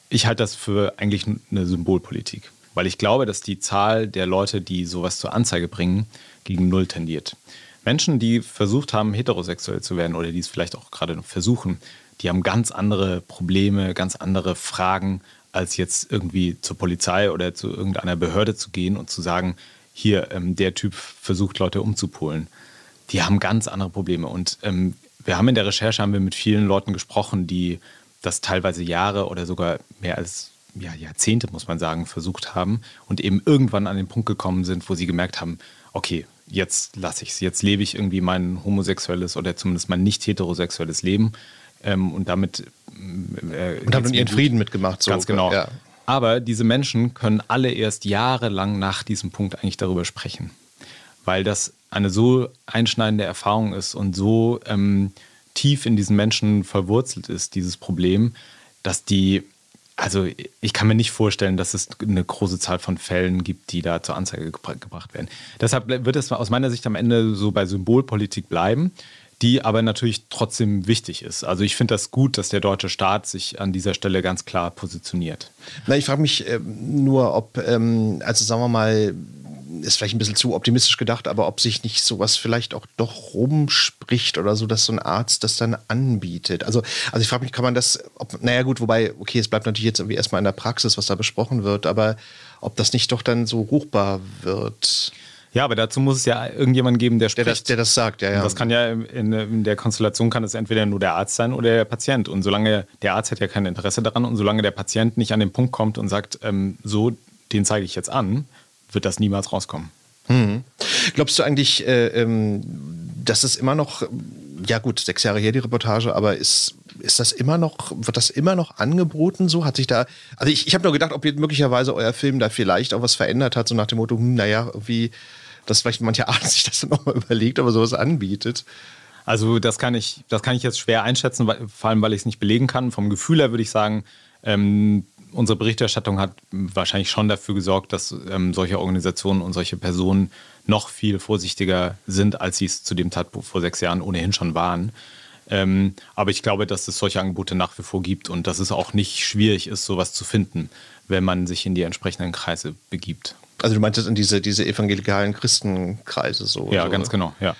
ich halte das für eigentlich eine Symbolpolitik, weil ich glaube, dass die Zahl der Leute, die sowas zur Anzeige bringen, gegen Null tendiert. Menschen, die versucht haben, heterosexuell zu werden oder die es vielleicht auch gerade noch versuchen, die haben ganz andere Probleme, ganz andere Fragen, als jetzt irgendwie zur Polizei oder zu irgendeiner Behörde zu gehen und zu sagen, hier, ähm, der Typ versucht Leute umzupolen. Die haben ganz andere Probleme. Und ähm, wir haben in der Recherche haben wir mit vielen Leuten gesprochen, die das teilweise Jahre oder sogar mehr als ja, Jahrzehnte, muss man sagen, versucht haben und eben irgendwann an den Punkt gekommen sind, wo sie gemerkt haben, okay, jetzt lasse ich es, jetzt lebe ich irgendwie mein homosexuelles oder zumindest mein nicht heterosexuelles Leben ähm, und damit. Äh, und haben ihren Frieden mitgemacht. So. Ganz genau. Ja. Aber diese Menschen können alle erst jahrelang nach diesem Punkt eigentlich darüber sprechen, weil das eine so einschneidende Erfahrung ist und so ähm, tief in diesen Menschen verwurzelt ist, dieses Problem, dass die, also ich kann mir nicht vorstellen, dass es eine große Zahl von Fällen gibt, die da zur Anzeige gebracht werden. Deshalb wird es aus meiner Sicht am Ende so bei Symbolpolitik bleiben die aber natürlich trotzdem wichtig ist. Also ich finde das gut, dass der deutsche Staat sich an dieser Stelle ganz klar positioniert. Na, ich frage mich äh, nur, ob, ähm, also sagen wir mal, ist vielleicht ein bisschen zu optimistisch gedacht, aber ob sich nicht sowas vielleicht auch doch rumspricht oder so, dass so ein Arzt das dann anbietet. Also, also ich frage mich, kann man das, ob, naja gut, wobei, okay, es bleibt natürlich jetzt irgendwie erstmal in der Praxis, was da besprochen wird, aber ob das nicht doch dann so ruchbar wird. Ja, aber dazu muss es ja irgendjemand geben, der spricht. Der das, der das sagt, ja, ja. das kann ja in, in, der Konstellation kann es entweder nur der Arzt sein oder der Patient. Und solange der Arzt hat ja kein Interesse daran und solange der Patient nicht an den Punkt kommt und sagt, ähm, so, den zeige ich jetzt an, wird das niemals rauskommen. Hm. Glaubst du eigentlich, äh, ähm, dass es immer noch ja gut, sechs Jahre her die Reportage, aber ist, ist das immer noch, wird das immer noch angeboten so? Hat sich da, also ich, ich habe nur gedacht, ob möglicherweise euer Film da vielleicht auch was verändert hat, so nach dem Motto, hm, naja, irgendwie, dass vielleicht mancher Arzt sich das dann auch mal überlegt, ob er sowas anbietet. Also das kann ich, das kann ich jetzt schwer einschätzen, weil, vor allem weil ich es nicht belegen kann. Vom Gefühl her würde ich sagen, ähm, unsere Berichterstattung hat wahrscheinlich schon dafür gesorgt, dass ähm, solche Organisationen und solche Personen noch viel vorsichtiger sind, als sie es zu dem Zeitpunkt vor sechs Jahren ohnehin schon waren. Ähm, aber ich glaube, dass es solche Angebote nach wie vor gibt und dass es auch nicht schwierig ist, sowas zu finden, wenn man sich in die entsprechenden Kreise begibt. Also du meintest in diese, diese evangelikalen Christenkreise so? Ja, so. ganz genau, ja.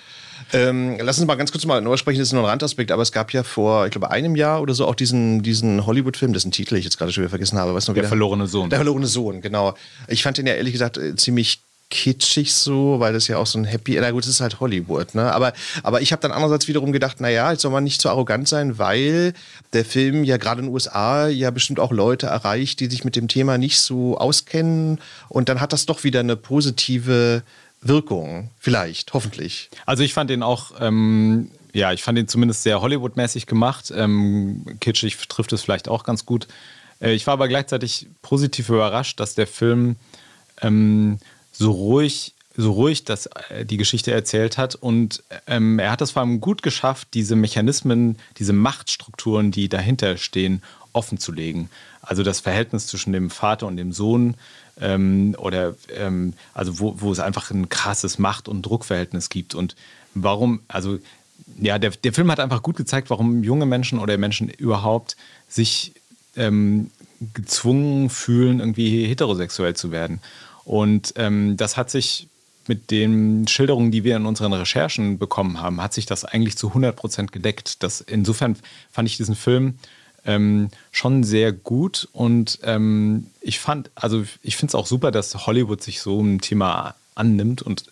Ähm, lass uns mal ganz kurz mal darüber sprechen, das ist nur ein Randaspekt, aber es gab ja vor, ich glaube, einem Jahr oder so auch diesen, diesen Hollywood-Film, dessen Titel ich jetzt gerade schon wieder vergessen habe. Weißt du, der verlorene Sohn. Der verlorene Sohn, genau. Ich fand den ja ehrlich gesagt äh, ziemlich kitschig so, weil das ja auch so ein Happy, na gut, es ist halt Hollywood, ne? Aber, aber ich habe dann andererseits wiederum gedacht, naja, jetzt soll man nicht zu arrogant sein, weil der Film ja gerade in den USA ja bestimmt auch Leute erreicht, die sich mit dem Thema nicht so auskennen und dann hat das doch wieder eine positive Wirkung, vielleicht, hoffentlich. Also ich fand den auch, ähm, ja, ich fand den zumindest sehr Hollywood-mäßig gemacht. Ähm, kitschig trifft es vielleicht auch ganz gut. Äh, ich war aber gleichzeitig positiv überrascht, dass der Film ähm, so ruhig so ruhig das, äh, die Geschichte erzählt hat. Und ähm, er hat es vor allem gut geschafft, diese Mechanismen, diese Machtstrukturen, die dahinter stehen, offen zu legen. Also das Verhältnis zwischen dem Vater und dem Sohn, ähm, oder ähm, also wo, wo es einfach ein krasses Macht- und Druckverhältnis gibt. Und warum, also ja, der, der Film hat einfach gut gezeigt, warum junge Menschen oder Menschen überhaupt sich ähm, gezwungen fühlen, irgendwie heterosexuell zu werden. Und ähm, das hat sich mit den Schilderungen, die wir in unseren Recherchen bekommen haben, hat sich das eigentlich zu 100 Prozent gedeckt. Das, insofern fand ich diesen Film ähm, schon sehr gut. Und ähm, ich fand, also ich finde es auch super, dass Hollywood sich so ein Thema annimmt und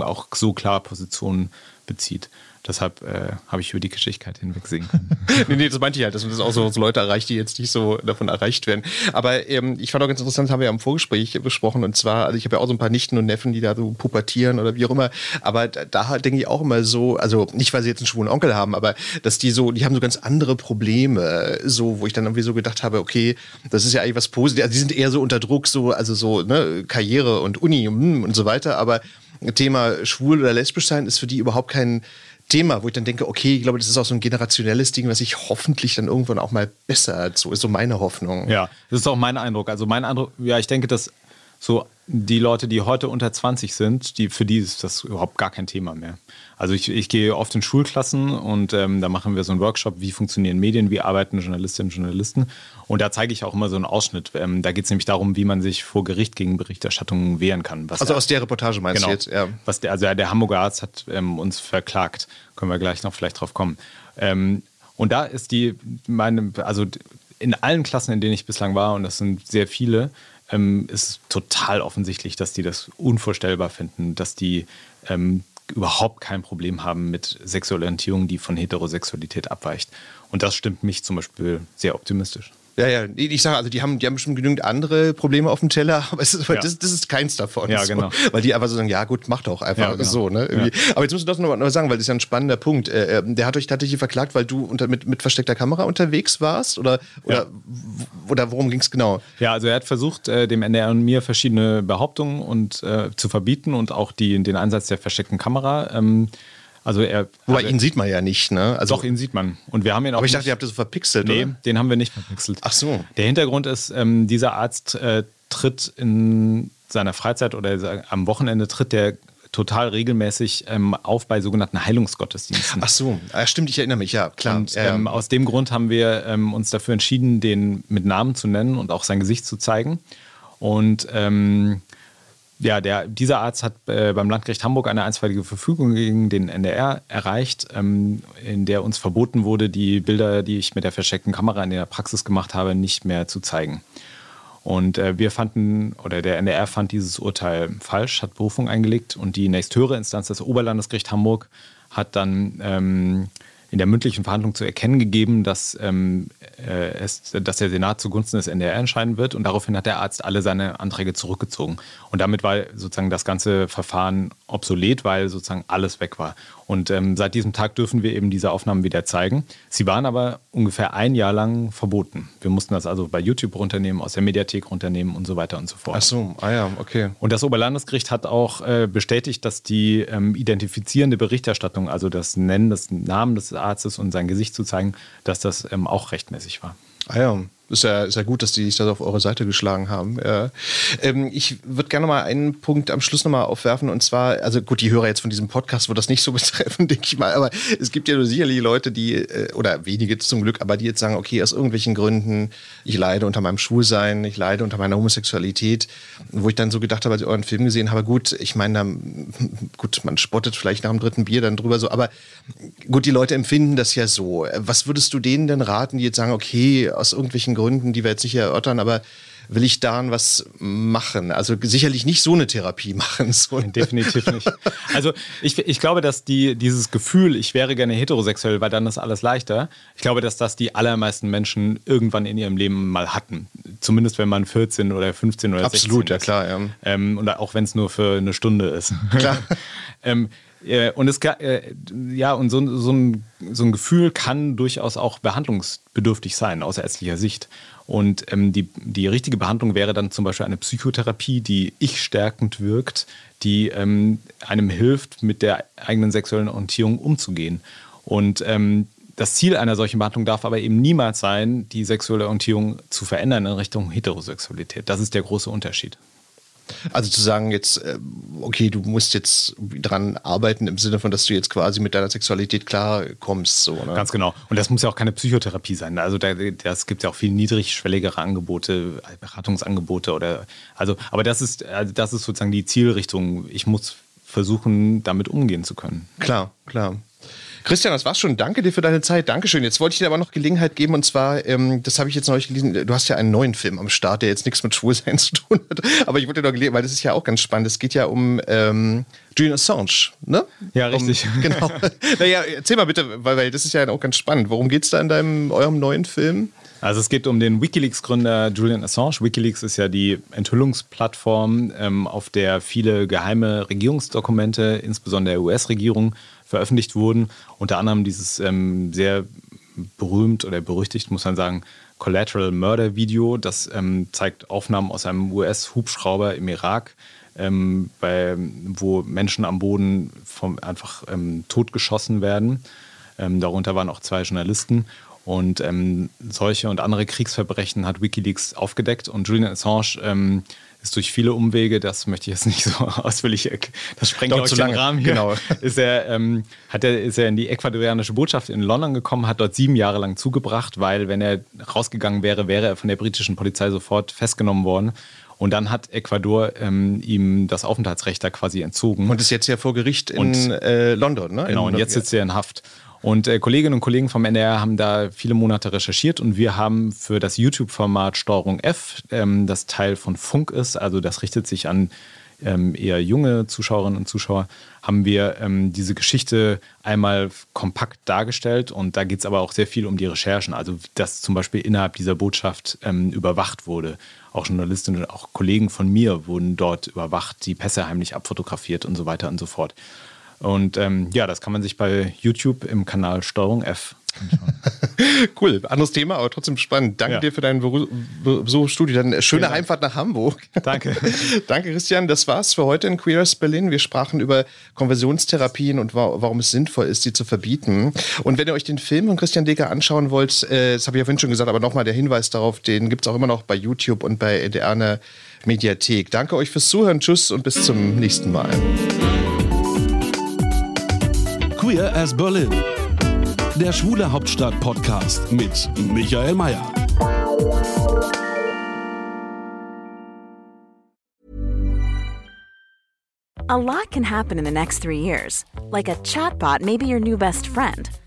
auch so klar Positionen bezieht. Deshalb äh, habe ich über die Geschicklichkeit hinwegsehen können. nee, nee, das meinte ich halt, dass man das auch so, so, Leute erreicht, die jetzt nicht so davon erreicht werden. Aber ähm, ich fand auch ganz interessant, haben wir ja im Vorgespräch besprochen, und zwar, also ich habe ja auch so ein paar Nichten und Neffen, die da so pubertieren oder wie auch immer, aber da, da halt denke ich auch immer so, also nicht, weil sie jetzt einen schwulen Onkel haben, aber dass die so, die haben so ganz andere Probleme, so, wo ich dann irgendwie so gedacht habe, okay, das ist ja eigentlich was Positives, also die sind eher so unter Druck, so, also so, ne, Karriere und Uni und, und so weiter, aber Thema schwul oder lesbisch sein ist für die überhaupt kein Thema, wo ich dann denke, okay, ich glaube, das ist auch so ein generationelles Ding, was sich hoffentlich dann irgendwann auch mal bessert. So ist so meine Hoffnung. Ja, das ist auch mein Eindruck. Also mein Eindruck, ja, ich denke, dass so die Leute, die heute unter 20 sind, die, für die ist das überhaupt gar kein Thema mehr. Also ich, ich gehe oft in Schulklassen und ähm, da machen wir so einen Workshop, wie funktionieren Medien, wie arbeiten Journalistinnen und Journalisten. Und da zeige ich auch immer so einen Ausschnitt. Ähm, da geht es nämlich darum, wie man sich vor Gericht gegen Berichterstattung wehren kann. also der, aus der Reportage meinst genau, du jetzt? Ja. Was der, also der Hamburger Arzt hat ähm, uns verklagt. Können wir gleich noch vielleicht drauf kommen. Ähm, und da ist die, meine, also in allen Klassen, in denen ich bislang war, und das sind sehr viele, ähm, ist total offensichtlich, dass die das unvorstellbar finden, dass die ähm, überhaupt kein Problem haben mit Sexualorientierung, die von Heterosexualität abweicht. Und das stimmt mich zum Beispiel sehr optimistisch. Ja, ja, ich sage, also die haben, die haben bestimmt genügend andere Probleme auf dem Teller, aber ist, ja. das, das, ist keins davon. Ja, genau. So, weil die einfach so sagen, ja gut, mach doch einfach ja, genau. so. Ne? Ja. Aber jetzt musst du das noch mal sagen, weil das ist ja ein spannender Punkt. Äh, ähm, der hat euch tatsächlich verklagt, weil du unter, mit, mit versteckter Kamera unterwegs warst? Oder, oder, oder worum ging es genau? Ja, also er hat versucht, äh, dem NDR und mir verschiedene Behauptungen und, äh, zu verbieten und auch die, den Einsatz der versteckten Kamera. Ähm, also er, Wobei ihn sieht man ja nicht, ne? Also doch, ihn sieht man. Und wir haben ihn auch. Aber ich dachte, ihr habt das so verpixelt, nee, oder? den haben wir nicht verpixelt. Ach so. Der Hintergrund ist, ähm, dieser Arzt äh, tritt in seiner Freizeit oder am Wochenende tritt der total regelmäßig ähm, auf bei sogenannten Heilungsgottesdiensten. Ach so, ja, stimmt, ich erinnere mich, ja, klar. Und ja, ähm, aus dem Grund haben wir ähm, uns dafür entschieden, den mit Namen zu nennen und auch sein Gesicht zu zeigen. Und ähm, ja, der, dieser Arzt hat äh, beim Landgericht Hamburg eine einstweilige Verfügung gegen den NDR erreicht, ähm, in der uns verboten wurde, die Bilder, die ich mit der versteckten Kamera in der Praxis gemacht habe, nicht mehr zu zeigen. Und äh, wir fanden, oder der NDR fand dieses Urteil falsch, hat Berufung eingelegt und die nächsthöhere Instanz, das Oberlandesgericht Hamburg, hat dann ähm, in der mündlichen Verhandlung zu erkennen gegeben, dass, ähm, äh, es, dass der Senat zugunsten des NDR entscheiden wird. Und daraufhin hat der Arzt alle seine Anträge zurückgezogen. Und damit war sozusagen das ganze Verfahren obsolet, weil sozusagen alles weg war. Und ähm, seit diesem Tag dürfen wir eben diese Aufnahmen wieder zeigen. Sie waren aber ungefähr ein Jahr lang verboten. Wir mussten das also bei YouTube runternehmen, aus der Mediathek runternehmen und so weiter und so fort. Ach so, ah ja, okay. Und das Oberlandesgericht hat auch äh, bestätigt, dass die ähm, identifizierende Berichterstattung, also das Nennen des Namen des Arztes und sein Gesicht zu zeigen, dass das ähm, auch rechtmäßig war. Ah ja, ist ja, ist ja gut, dass die sich da auf eure Seite geschlagen haben. Ja. Ähm, ich würde gerne mal einen Punkt am Schluss noch mal aufwerfen und zwar, also gut, die Hörer jetzt von diesem Podcast wird das nicht so betreffen, denke ich mal, aber es gibt ja sicherlich Leute, die, äh, oder wenige zum Glück, aber die jetzt sagen, okay, aus irgendwelchen Gründen, ich leide unter meinem Schwulsein, ich leide unter meiner Homosexualität, wo ich dann so gedacht habe, als ich euren Film gesehen habe, gut, ich meine, gut, man spottet vielleicht nach dem dritten Bier dann drüber so, aber gut, die Leute empfinden das ja so. Was würdest du denen denn raten, die jetzt sagen, okay, aus irgendwelchen Gründen, die wir jetzt nicht erörtern, aber will ich daran was machen? Also sicherlich nicht so eine Therapie machen. So. Definitiv nicht. Also ich, ich glaube, dass die, dieses Gefühl, ich wäre gerne heterosexuell, weil dann ist alles leichter. Ich glaube, dass das die allermeisten Menschen irgendwann in ihrem Leben mal hatten. Zumindest wenn man 14 oder 15 oder Absolut, 16 ist. Absolut, ja klar. Ja. Ähm, und auch wenn es nur für eine Stunde ist. Klar. ähm, äh, und es äh, ja, und so, so, ein, so ein Gefühl kann durchaus auch behandlungsbedürftig sein aus ärztlicher Sicht. Und ähm, die, die richtige Behandlung wäre dann zum Beispiel eine Psychotherapie, die ich stärkend wirkt, die ähm, einem hilft, mit der eigenen sexuellen Orientierung umzugehen. Und ähm, das Ziel einer solchen Behandlung darf aber eben niemals sein, die sexuelle Orientierung zu verändern in Richtung Heterosexualität. Das ist der große Unterschied. Also zu sagen jetzt, äh, okay, du musst jetzt dran arbeiten im Sinne von, dass du jetzt quasi mit deiner Sexualität klarkommst. So, ne? Ganz genau. Und das muss ja auch keine Psychotherapie sein. Also da, das gibt ja auch viel niedrigschwelligere Angebote, Beratungsangebote oder also, aber das ist, also das ist sozusagen die Zielrichtung. Ich muss versuchen, damit umgehen zu können. Klar, klar. Christian, das war's schon. Danke dir für deine Zeit. Dankeschön. Jetzt wollte ich dir aber noch Gelegenheit geben und zwar, ähm, das habe ich jetzt neulich gelesen, du hast ja einen neuen Film am Start, der jetzt nichts mit Schwulsein zu tun hat. Aber ich wollte dir noch gelegen, weil das ist ja auch ganz spannend. Es geht ja um ähm, Julian Assange, ne? Ja, richtig. Um, genau. naja, erzähl mal bitte, weil, weil das ist ja auch ganz spannend. Worum geht's da in deinem, eurem neuen Film? Also es geht um den Wikileaks-Gründer Julian Assange. Wikileaks ist ja die Enthüllungsplattform, ähm, auf der viele geheime Regierungsdokumente, insbesondere der US-Regierung, veröffentlicht wurden. Unter anderem dieses ähm, sehr berühmt oder berüchtigt, muss man sagen, Collateral Murder Video. Das ähm, zeigt Aufnahmen aus einem US-Hubschrauber im Irak, ähm, bei, wo Menschen am Boden vom, einfach ähm, totgeschossen werden. Ähm, darunter waren auch zwei Journalisten. Und ähm, solche und andere Kriegsverbrechen hat Wikileaks aufgedeckt. Und Julian Assange ist durch viele Umwege, das möchte ich jetzt nicht so ausführlich, das sprengt auch den Rahmen hier, genau. ist, er, ähm, hat er, ist er in die ecuadorianische Botschaft in London gekommen, hat dort sieben Jahre lang zugebracht, weil wenn er rausgegangen wäre, wäre er von der britischen Polizei sofort festgenommen worden. Und dann hat Ecuador ähm, ihm das Aufenthaltsrecht da quasi entzogen. Und ist jetzt ja vor Gericht in und, äh, London, ne? Genau, in und jetzt sitzt er in Haft. Und äh, Kolleginnen und Kollegen vom NDR haben da viele Monate recherchiert und wir haben für das YouTube-Format Steuerung F, ähm, das Teil von Funk ist, also das richtet sich an ähm, eher junge Zuschauerinnen und Zuschauer, haben wir ähm, diese Geschichte einmal kompakt dargestellt und da geht es aber auch sehr viel um die Recherchen, also dass zum Beispiel innerhalb dieser Botschaft ähm, überwacht wurde. Auch Journalistinnen und auch Kollegen von mir wurden dort überwacht, die Pässe heimlich abfotografiert und so weiter und so fort. Und ähm, ja, das kann man sich bei YouTube im Kanal Steuerung F anschauen. cool, anderes Thema, aber trotzdem spannend. Danke ja. dir für deinen Besuch Studio. Dann schöne Heimfahrt nach Hamburg. Danke. Danke, Christian. Das war's für heute in Queers Berlin. Wir sprachen über Konversionstherapien und wa warum es sinnvoll ist, sie zu verbieten. Und wenn ihr euch den Film von Christian Decker anschauen wollt, äh, das habe ich ja vorhin schon gesagt, aber nochmal der Hinweis darauf, den gibt es auch immer noch bei YouTube und bei der Mediathek. Danke euch fürs Zuhören. Tschüss und bis zum nächsten Mal. Queer as Berlin. Der Schwule Hauptstadt Podcast mit Michael Mayer. A lot can happen in the next three years. Like a chatbot may be your new best friend.